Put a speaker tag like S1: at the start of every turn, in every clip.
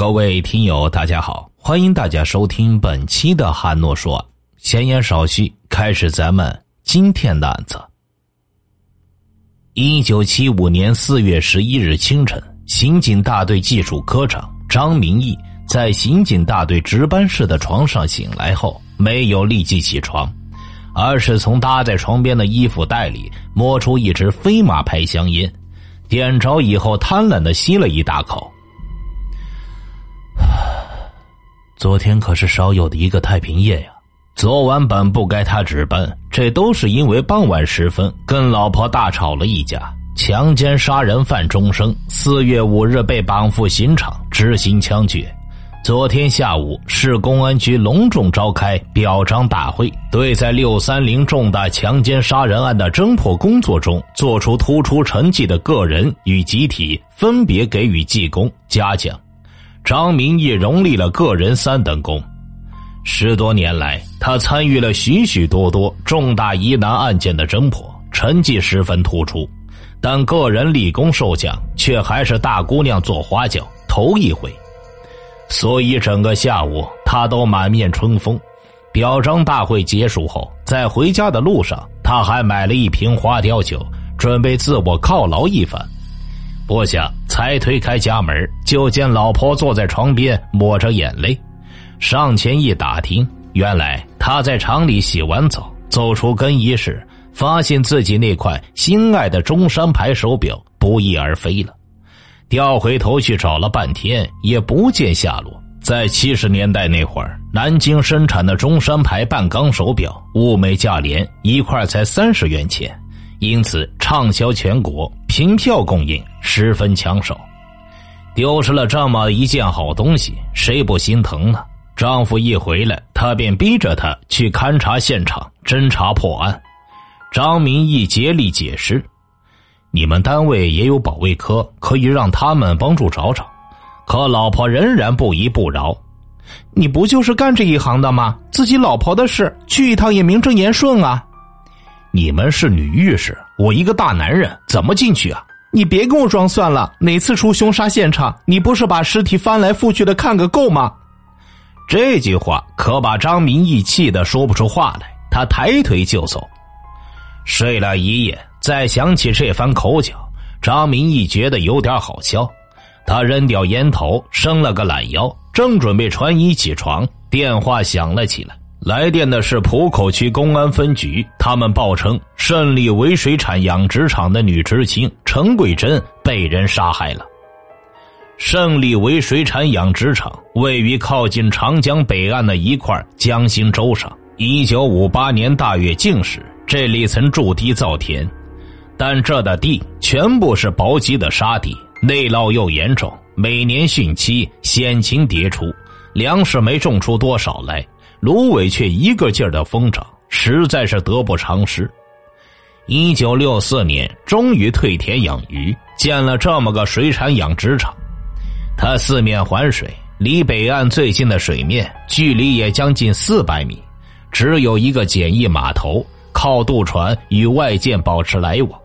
S1: 各位听友，大家好，欢迎大家收听本期的汉诺说。闲言少叙，开始咱们今天的案子。一九七五年四月十一日清晨，刑警大队技术科长张明义在刑警大队值班室的床上醒来后，没有立即起床，而是从搭在床边的衣服袋里摸出一支飞马牌香烟，点着以后，贪婪的吸了一大口。昨天可是少有的一个太平夜呀！昨晚本不该他值班，这都是因为傍晚时分跟老婆大吵了一架。强奸杀人犯钟生，四月五日被绑赴刑场执行枪决。昨天下午，市公安局隆重召开表彰大会，对在六三零重大强奸杀人案的侦破工作中做出突出成绩的个人与集体，分别给予记功嘉奖。张明义荣立了个人三等功。十多年来，他参与了许许多多重大疑难案件的侦破，成绩十分突出。但个人立功受奖，却还是大姑娘做花轿头一回。所以整个下午，他都满面春风。表彰大会结束后，在回家的路上，他还买了一瓶花雕酒，准备自我犒劳一番。不想才推开家门，就见老婆坐在床边抹着眼泪。上前一打听，原来他在厂里洗完澡，走出更衣室，发现自己那块心爱的中山牌手表不翼而飞了。掉回头去找了半天，也不见下落。在七十年代那会儿，南京生产的中山牌半钢手表，物美价廉，一块才三十元钱。因此畅销全国，凭票供应十分抢手。丢失了这么一件好东西，谁不心疼呢？丈夫一回来，她便逼着他去勘察现场，侦查破案。张明义竭力解释：“你们单位也有保卫科，可以让他们帮助找找。”可老婆仍然不依不饶：“你不就是干这一行的吗？自己老婆的事，去一趟也名正言顺啊。”你们是女浴室，我一个大男人怎么进去啊？你别跟我装蒜了！哪次出凶杀现场，你不是把尸体翻来覆去的看个够吗？这句话可把张明义气得说不出话来，他抬腿就走。睡了一夜，再想起这番口角，张明义觉得有点好笑。他扔掉烟头，伸了个懒腰，正准备穿衣起床，电话响了起来。来电的是浦口区公安分局，他们报称胜利围水产养殖场的女知青陈桂珍被人杀害了。胜利围水产养殖场位于靠近长江北岸的一块江心洲上。一九五八年大跃进时，这里曾筑堤造田，但这的地全部是薄积的沙地，内涝又严重，每年汛期险情迭出，粮食没种出多少来。芦苇却一个劲儿的疯长，实在是得不偿失。一九六四年，终于退田养鱼，建了这么个水产养殖场。它四面环水，离北岸最近的水面距离也将近四百米，只有一个简易码头，靠渡船与外界保持来往。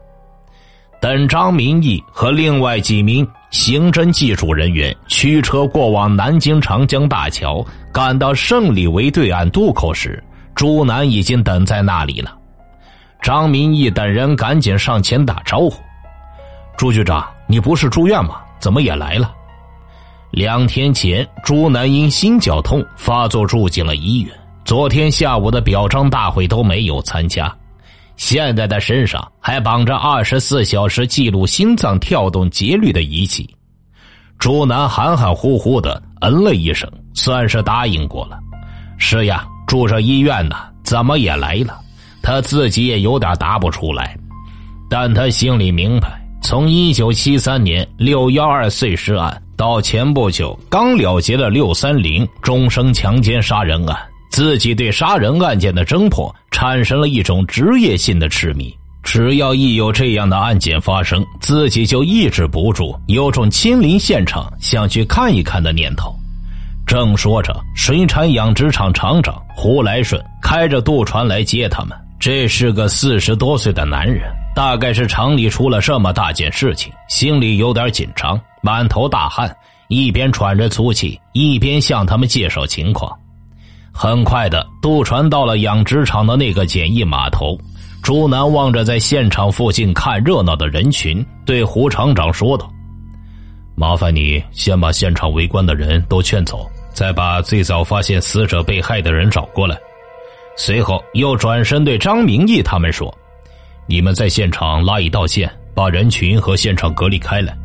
S1: 等张明义和另外几名刑侦技术人员驱车过往南京长江大桥，赶到胜利围对岸渡口时，朱楠已经等在那里了。张明义等人赶紧上前打招呼：“朱局长，你不是住院吗？怎么也来了？”两天前，朱楠因心绞痛发作住进了医院，昨天下午的表彰大会都没有参加。现在的身上还绑着二十四小时记录心脏跳动节律的仪器，朱楠含含糊糊的嗯了一声，算是答应过了。是呀，住上医院呢，怎么也来了？他自己也有点答不出来，但他心里明白，从一九七三年六幺二碎尸案到前不久刚了结了六三零终生强奸杀人案。自己对杀人案件的侦破产生了一种职业性的痴迷，只要一有这样的案件发生，自己就抑制不住有种亲临现场想去看一看的念头。正说着，水产养殖场厂长胡来顺开着渡船来接他们。这是个四十多岁的男人，大概是厂里出了这么大件事情，心里有点紧张，满头大汗，一边喘着粗气，一边向他们介绍情况。很快的，渡船到了养殖场的那个简易码头。朱南望着在现场附近看热闹的人群，对胡厂长说道：“麻烦你先把现场围观的人都劝走，再把最早发现死者被害的人找过来。”随后又转身对张明义他们说：“你们在现场拉一道线，把人群和现场隔离开来。”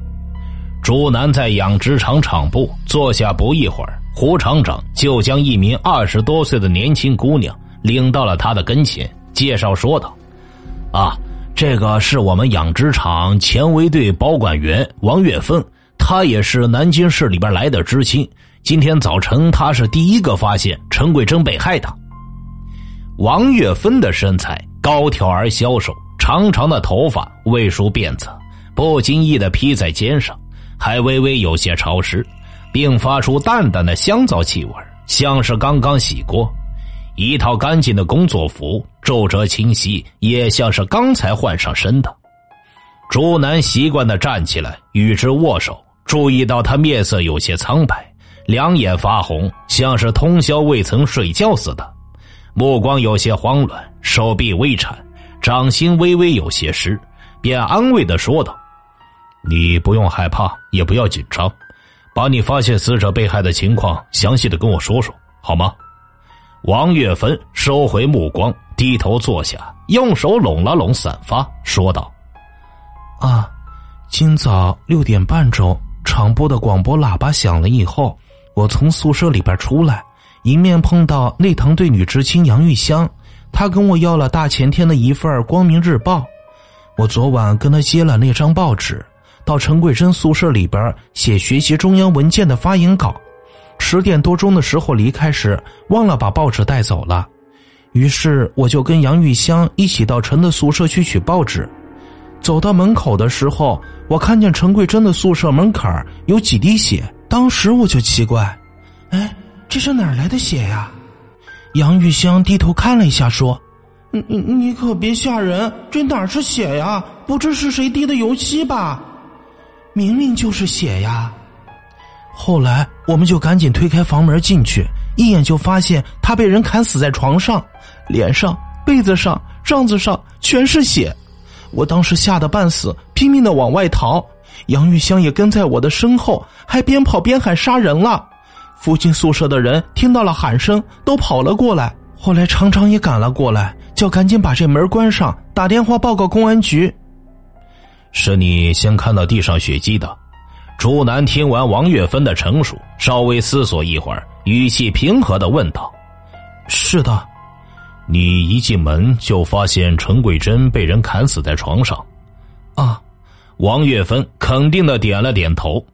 S1: 朱南在养殖场场部坐下不一会儿，胡厂长就将一名二十多岁的年轻姑娘领到了他的跟前，介绍说道。啊，这个是我们养殖场前卫队保管员王月芬，他也是南京市里边来的知青。今天早晨，他是第一个发现陈桂珍被害的。王月芬的身材高挑而消瘦，长长的头发未梳辫子，不经意的披在肩上，还微微有些潮湿，并发出淡淡的香皂气味，像是刚刚洗过。一套干净的工作服，皱褶清晰，也像是刚才换上身的。朱南习惯的站起来与之握手，注意到他面色有些苍白，两眼发红，像是通宵未曾睡觉似的，目光有些慌乱，手臂微颤，掌心微微有些湿，便安慰的说道：“你不用害怕，也不要紧张，把你发现死者被害的情况详细的跟我说说，好吗？”王月芬收回目光，低头坐下，用手拢了拢散发，说道：“
S2: 啊，今早六点半钟，厂部的广播喇叭响了以后，我从宿舍里边出来，迎面碰到内堂队女知青杨玉香，她跟我要了大前天的一份《光明日报》，我昨晚跟她接了那张报纸，到陈桂珍宿舍里边写学习中央文件的发言稿。”十点多钟的时候离开时，忘了把报纸带走了，于是我就跟杨玉香一起到陈的宿舍去取报纸。走到门口的时候，我看见陈桂珍的宿舍门槛有几滴血，当时我就奇怪，哎，这是哪来的血呀？杨玉香低头看了一下，说：“你你你可别吓人，这哪是血呀？不知是谁滴的油漆吧？明明就是血呀！”后来，我们就赶紧推开房门进去，一眼就发现他被人砍死在床上，脸上、被子上、帐子上全是血。我当时吓得半死，拼命的往外逃。杨玉香也跟在我的身后，还边跑边喊杀人了。附近宿舍的人听到了喊声，都跑了过来。后来厂长也赶了过来，叫赶紧把这门关上，打电话报告公安局。
S1: 是你先看到地上血迹的。朱南听完王月芬的陈述，稍微思索一会儿，语气平和的问道：“
S2: 是的，
S1: 你一进门就发现陈桂珍被人砍死在床上。”
S2: 啊，
S1: 王月芬肯定的点了点头。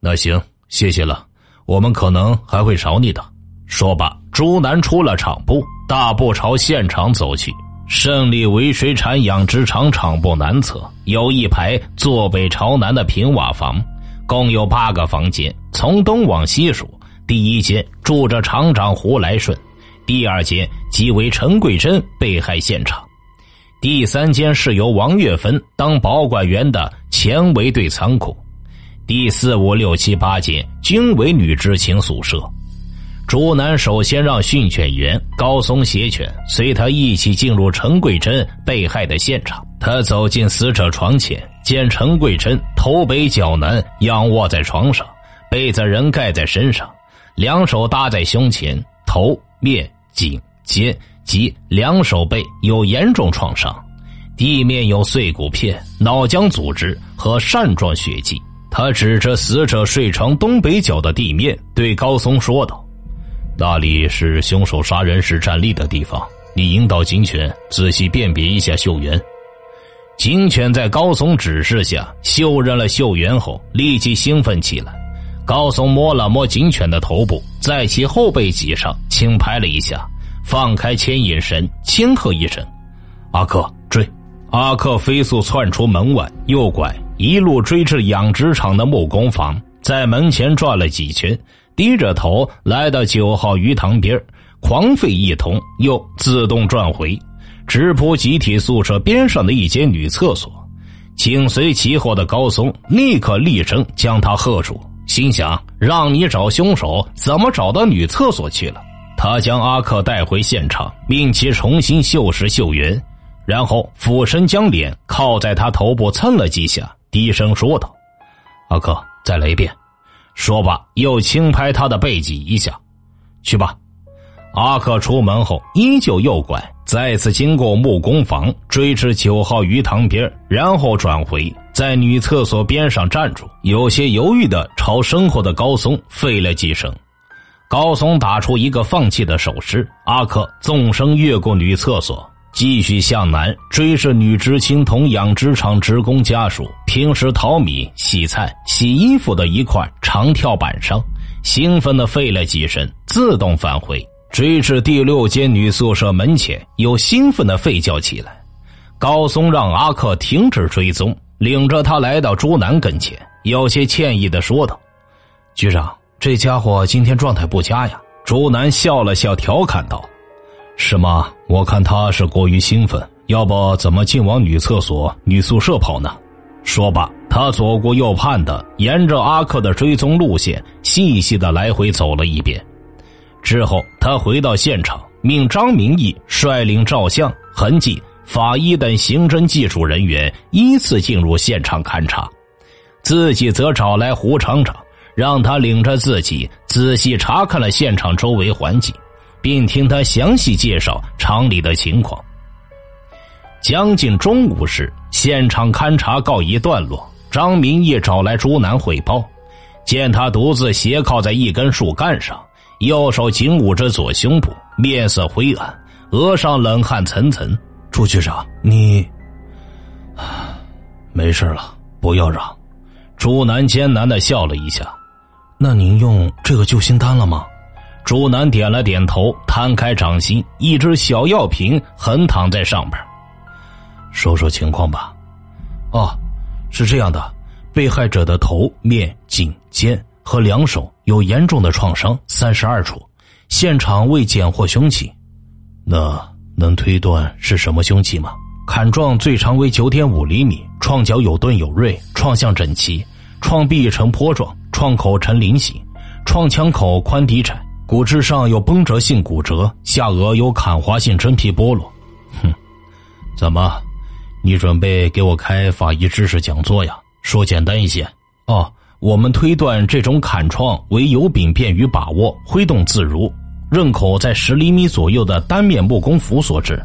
S1: 那行，谢谢了，我们可能还会找你的。说罢，朱南出了厂部，大步朝现场走去。胜利围水产养殖场厂部南侧有一排坐北朝南的平瓦房，共有八个房间。从东往西数，第一间住着厂长胡来顺，第二间即为陈桂珍被害现场，第三间是由王月芬当保管员的前围队仓库，第四五六七八间均为女知青宿舍。朱南首先让训犬员高松携犬随他一起进入陈桂珍被害的现场。他走进死者床前，见陈桂珍头北脚南，仰卧在床上，被子人盖在身上，两手搭在胸前，头、面、颈、肩及两手背有严重创伤，地面有碎骨片、脑浆组织和扇状血迹。他指着死者睡床东北角的地面，对高松说道。那里是凶手杀人时站立的地方，你引导警犬仔细辨别一下嗅源。警犬在高松指示下嗅认了嗅源后，立即兴奋起来。高松摸了摸警犬的头部，在其后背脊上轻拍了一下，放开牵引绳，轻喝一声：“阿克，追！”阿克飞速窜出门外，右拐，一路追至养殖场的木工房，在门前转了几圈。低着头来到九号鱼塘边狂吠一通，又自动转回，直扑集体宿舍边上的一间女厕所。紧随其后的高松立刻厉声将他喝住，心想让你找凶手，怎么找到女厕所去了？他将阿克带回现场，命其重新绣实绣圆，然后俯身将脸靠在他头部蹭了几下，低声说道：“阿克，再来一遍。”说罢，又轻拍他的背脊一下，“去吧。”阿克出门后，依旧右拐，再次经过木工房，追至九号鱼塘边，然后转回，在女厕所边上站住，有些犹豫的朝身后的高松吠了几声。高松打出一个放弃的手势，阿克纵身越过女厕所，继续向南追是女知青同养殖场职工家属平时淘米、洗菜、洗衣服的一块长跳板上，兴奋的吠了几声，自动返回。追至第六间女宿舍门前，又兴奋的吠叫起来。高松让阿克停止追踪，领着他来到朱南跟前，有些歉意的说道：“
S2: 局长，这家伙今天状态不佳呀。”
S1: 朱南笑了笑，调侃道：“是吗？我看他是过于兴奋，要不怎么净往女厕所、女宿舍跑呢？”说罢，他左顾右盼的沿着阿克的追踪路线，细细的来回走了一遍。之后，他回到现场，命张明义率领照相、痕迹、法医等刑侦技术人员依次进入现场勘查，自己则找来胡厂长，让他领着自己仔细查看了现场周围环境，并听他详细介绍厂里的情况。将近中午时，现场勘查告一段落，张明义找来朱南汇报，见他独自斜靠在一根树干上。右手紧捂着左胸部，面色灰暗，额上冷汗涔涔。
S2: 朱局长，你
S1: 没事了，不要嚷。朱南艰难的笑了一下。
S2: 那您用这个救心丹了吗？
S1: 朱南点了点头，摊开掌心，一只小药瓶横躺在上边。
S2: 说说情况吧。哦，是这样的，被害者的头、面、颈、肩。和两手有严重的创伤，三十二处，现场未检获凶器，
S1: 那能推断是什么凶器吗？
S2: 砍状最长为九点五厘米，创角有钝有锐，创向整齐，创壁呈坡状，创口呈菱形，创枪口宽底窄，骨质上有崩折性骨折，下颚有砍划性真皮剥落。
S1: 哼，怎么，你准备给我开法医知识讲座呀？说简单一些。
S2: 哦。我们推断这种砍创为油柄便于把握，挥动自如，刃口在十厘米左右的单面木工斧所致。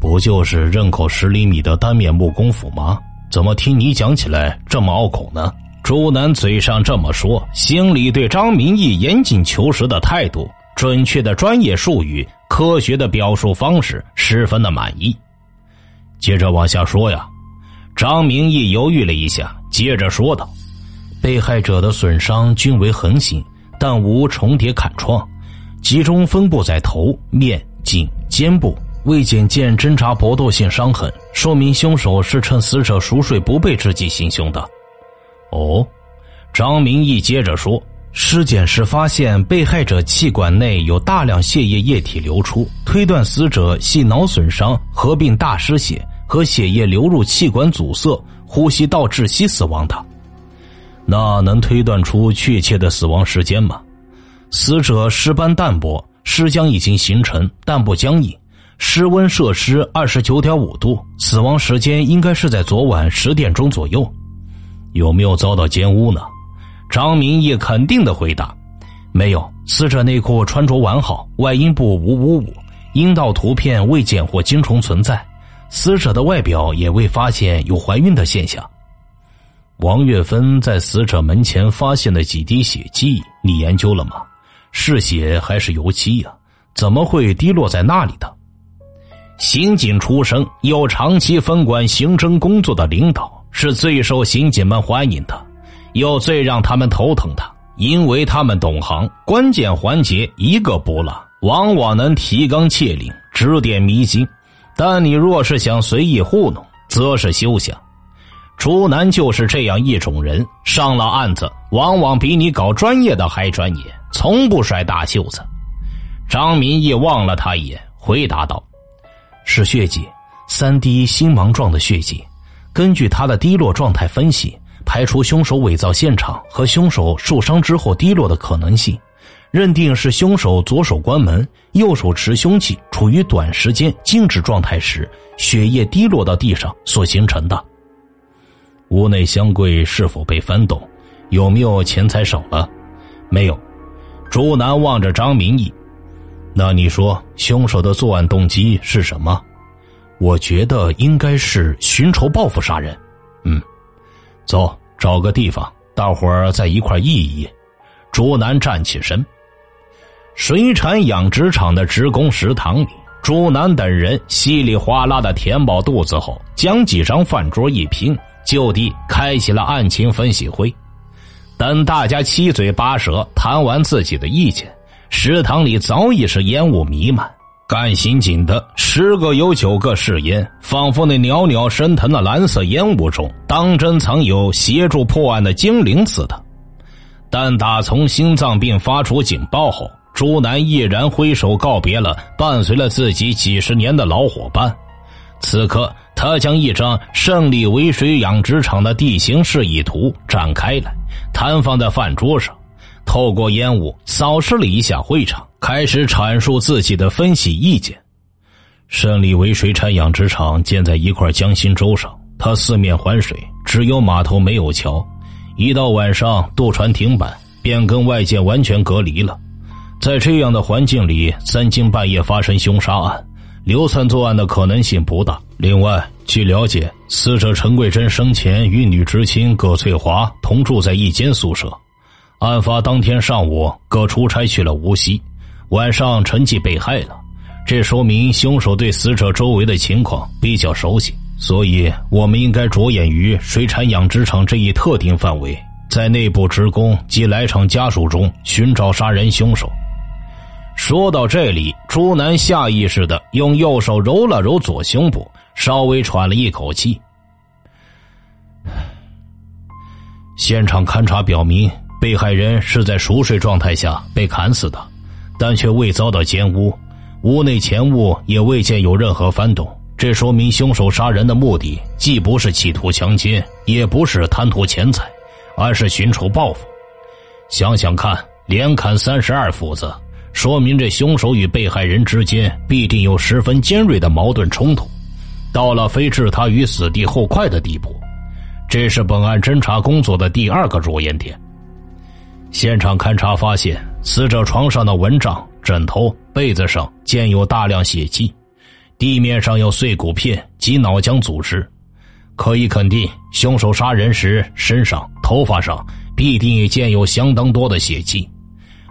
S1: 不就是刃口十厘米的单面木工斧吗？怎么听你讲起来这么拗口呢？朱南嘴上这么说，心里对张明义严谨求实的态度、准确的专业术语、科学的表述方式十分的满意。接着往下说呀，张明义犹豫了一下，接着说道。
S2: 被害者的损伤均为横行，但无重叠砍创，集中分布在头、面、颈、肩部，未检见挣扎搏斗性伤痕，说明凶手是趁死者熟睡不备之际行凶的。
S1: 哦，张明义接着说，
S2: 尸检时发现被害者气管内有大量血液液体流出，推断死者系脑损伤合并大失血和血液流入气管阻塞、呼吸道窒息死亡的。
S1: 那能推断出确切的死亡时间吗？
S2: 死者尸斑淡薄，尸浆已经形成，但不僵硬，室温摄氏二十九点五度，死亡时间应该是在昨晚十点钟左右。
S1: 有没有遭到奸污呢？
S2: 张明义肯定的回答：没有。死者内裤穿着完好，外阴部无污物，阴道图片未检获精虫存在，死者的外表也未发现有怀孕的现象。
S1: 王月芬在死者门前发现的几滴血迹，你研究了吗？是血还是油漆呀？怎么会滴落在那里的？刑警出身又长期分管刑侦工作的领导，是最受刑警们欢迎的，又最让他们头疼的，因为他们懂行，关键环节一个不落，往往能提纲挈领，指点迷津。但你若是想随意糊弄，则是休想。朱南就是这样一种人，上了案子往往比你搞专业的还专业，从不甩大袖子。张明义望了他一眼，回答道：“
S2: 是血迹，三滴星芒状的血迹。根据他的滴落状态分析，排除凶手伪造现场和凶手受伤之后滴落的可能性，认定是凶手左手关门，右手持凶器，处于短时间静止状态时，血液滴落到地上所形成的。
S1: 屋内箱柜是否被翻动？有没有钱财少了？
S2: 没有。
S1: 朱南望着张明义，那你说凶手的作案动机是什么？
S2: 我觉得应该是寻仇报复杀人。
S1: 嗯，走，找个地方，大伙儿在一块议议。朱南站起身。水产养殖场的职工食堂里，朱南等人稀里哗啦的填饱肚子后，将几张饭桌一拼，就地开启了案情分析会。等大家七嘴八舌谈完自己的意见，食堂里早已是烟雾弥漫。干刑警的十个有九个是烟，仿佛那袅袅升腾的蓝色烟雾中，当真藏有协助破案的精灵似的。但打从心脏病发出警报后，朱南毅然挥手告别了伴随了自己几十年的老伙伴。此刻，他将一张胜利围水养殖场的地形示意图展开来，摊放在饭桌上，透过烟雾扫视了一下会场，开始阐述自己的分析意见。胜利围水产养殖场建在一块江心洲上，它四面环水，只有码头没有桥，一到晚上渡船停板，便跟外界完全隔离了。在这样的环境里，三更半夜发生凶杀案。流窜作案的可能性不大。另外，据了解，死者陈桂珍生前与女知青葛翠华同住在一间宿舍。案发当天上午，哥出差去了无锡，晚上陈记被害了。这说明凶手对死者周围的情况比较熟悉，所以我们应该着眼于水产养殖场这一特定范围，在内部职工及来场家属中寻找杀人凶手。说到这里，朱楠下意识的用右手揉了揉左胸部，稍微喘了一口气。现场勘查表明，被害人是在熟睡状态下被砍死的，但却未遭到奸污，屋内钱物也未见有任何翻动。这说明凶手杀人的目的既不是企图强奸，也不是贪图钱财，而是寻仇报复。想想看，连砍三十二斧子。说明这凶手与被害人之间必定有十分尖锐的矛盾冲突，到了非置他于死地后快的地步。这是本案侦查工作的第二个着眼点。现场勘查发现，死者床上的蚊帐、枕头、被子上见有大量血迹，地面上有碎骨片及脑浆组织，可以肯定，凶手杀人时身上、头发上必定也见有相当多的血迹。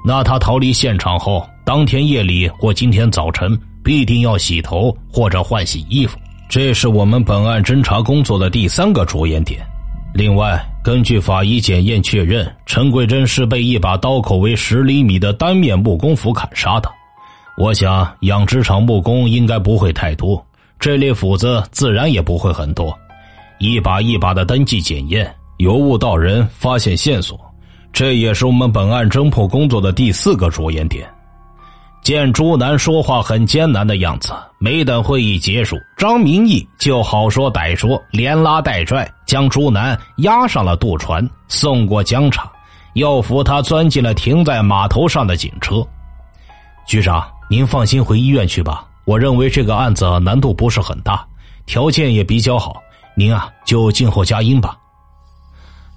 S1: 那他逃离现场后，当天夜里或今天早晨必定要洗头或者换洗衣服，这是我们本案侦查工作的第三个着眼点。另外，根据法医检验确认，陈桂珍是被一把刀口为十厘米的单面木工斧砍杀的。我想，养殖场木工应该不会太多，这类斧子自然也不会很多。一把一把的登记检验，由物到人，发现线索。这也是我们本案侦破工作的第四个着眼点。见朱南说话很艰难的样子，没等会议结束，张明义就好说歹说，连拉带拽将朱南押上了渡船，送过江场，又扶他钻进了停在码头上的警车。局长，您放心回医院去吧。我认为这个案子难度不是很大，条件也比较好，您啊就静候佳音吧。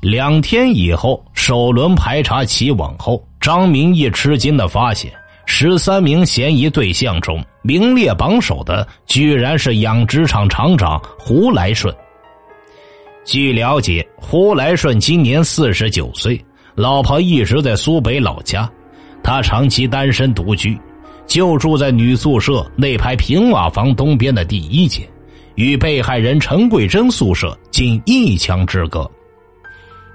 S1: 两天以后，首轮排查起网后，张明义吃惊的发现，十三名嫌疑对象中名列榜首的，居然是养殖场厂长胡来顺。据了解，胡来顺今年四十九岁，老婆一直在苏北老家，他长期单身独居，就住在女宿舍那排平瓦房东边的第一间，与被害人陈桂珍宿舍仅一墙之隔。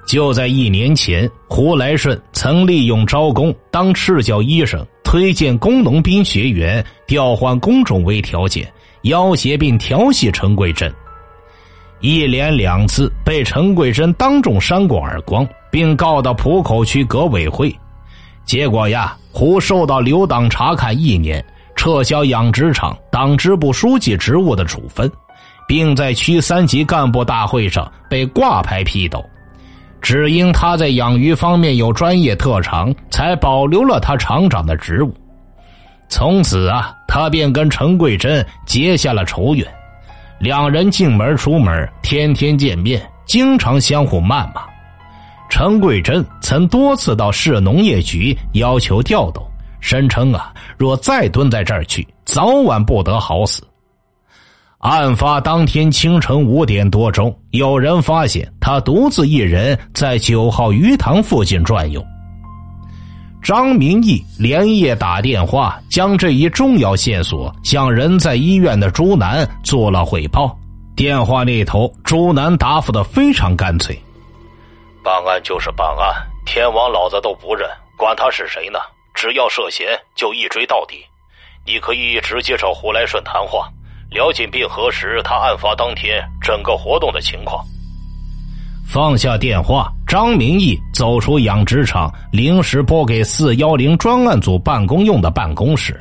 S1: 就在一年前，胡来顺曾利用招工当赤脚医生、推荐工农兵学员调换工种为条件，要挟并调戏陈桂珍，一连两次被陈桂珍当众扇过耳光，并告到浦口区革委会。结果呀，胡受到留党察看一年、撤销养殖场党支部书记职务的处分，并在区三级干部大会上被挂牌批斗。只因他在养鱼方面有专业特长，才保留了他厂长的职务。从此啊，他便跟陈桂珍结下了仇怨。两人进门出门，天天见面，经常相互谩骂。陈桂珍曾多次到市农业局要求调动，声称啊，若再蹲在这儿去，早晚不得好死。案发当天清晨五点多钟，有人发现他独自一人在九号鱼塘附近转悠。张明义连夜打电话，将这一重要线索向人在医院的朱楠做了汇报。电话那头，朱楠答复的非常干脆：“
S3: 办案就是办案，天王老子都不认，管他是谁呢？只要涉嫌，就一追到底。你可以直接找胡来顺谈话。”了解并核实他案发当天整个活动的情况。
S1: 放下电话，张明义走出养殖场，临时拨给四幺零专案组办公用的办公室，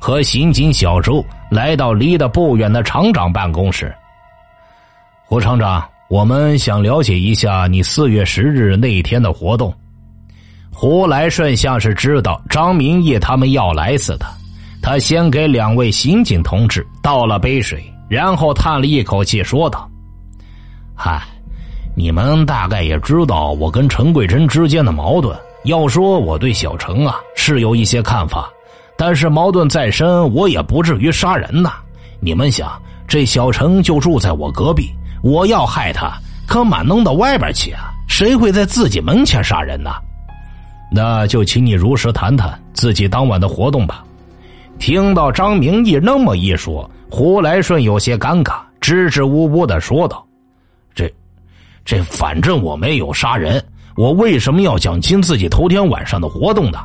S1: 和刑警小周来到离得不远的厂长办公室。胡厂长，我们想了解一下你四月十日那天的活动。胡来顺像是知道张明义他们要来似的。他先给两位刑警同志倒了杯水，然后叹了一口气，说道：“嗨，你们大概也知道我跟陈桂珍之间的矛盾。要说我对小陈啊是有一些看法，但是矛盾再深，我也不至于杀人呐。你们想，这小陈就住在我隔壁，我要害他，可满弄到外边去啊？谁会在自己门前杀人呢？那就请你如实谈谈自己当晚的活动吧。”听到张明义那么一说，胡来顺有些尴尬，支支吾吾的说道：“这，这反正我没有杀人，我为什么要讲清自己头天晚上的活动呢？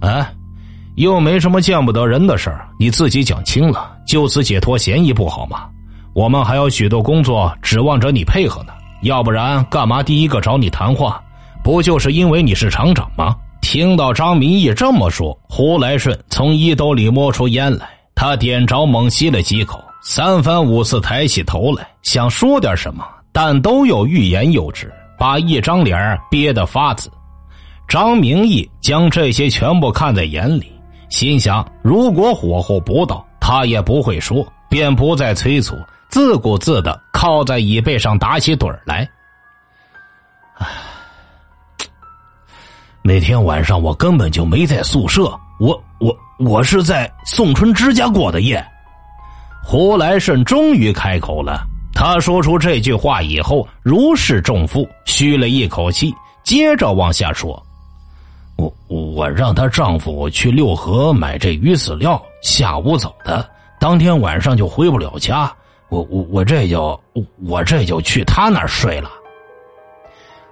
S1: 啊，又没什么见不得人的事儿，你自己讲清了，就此解脱嫌疑不好吗？我们还有许多工作指望着你配合呢，要不然干嘛第一个找你谈话？不就是因为你是厂长吗？”听到张明义这么说，胡来顺从衣兜里摸出烟来，他点着，猛吸了几口，三番五次抬起头来，想说点什么，但都有欲言又止，把一张脸憋得发紫。张明义将这些全部看在眼里，心想：如果火候不到，他也不会说，便不再催促，自顾自的靠在椅背上打起盹来。唉。那天晚上我根本就没在宿舍，我我我是在宋春之家过的夜。胡来顺终于开口了，他说出这句话以后如释重负，吁了一口气，接着往下说：“我我让她丈夫去六合买这鱼饲料，下午走的，当天晚上就回不了家，我我我这就我这就去他那儿睡了。”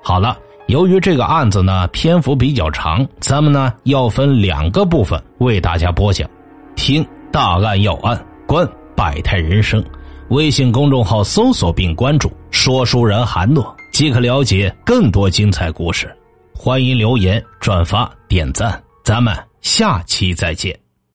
S1: 好了。由于这个案子呢篇幅比较长，咱们呢要分两个部分为大家播讲。听大案要案，观百态人生。微信公众号搜索并关注“说书人韩诺”，即可了解更多精彩故事。欢迎留言、转发、点赞，咱们下期再见。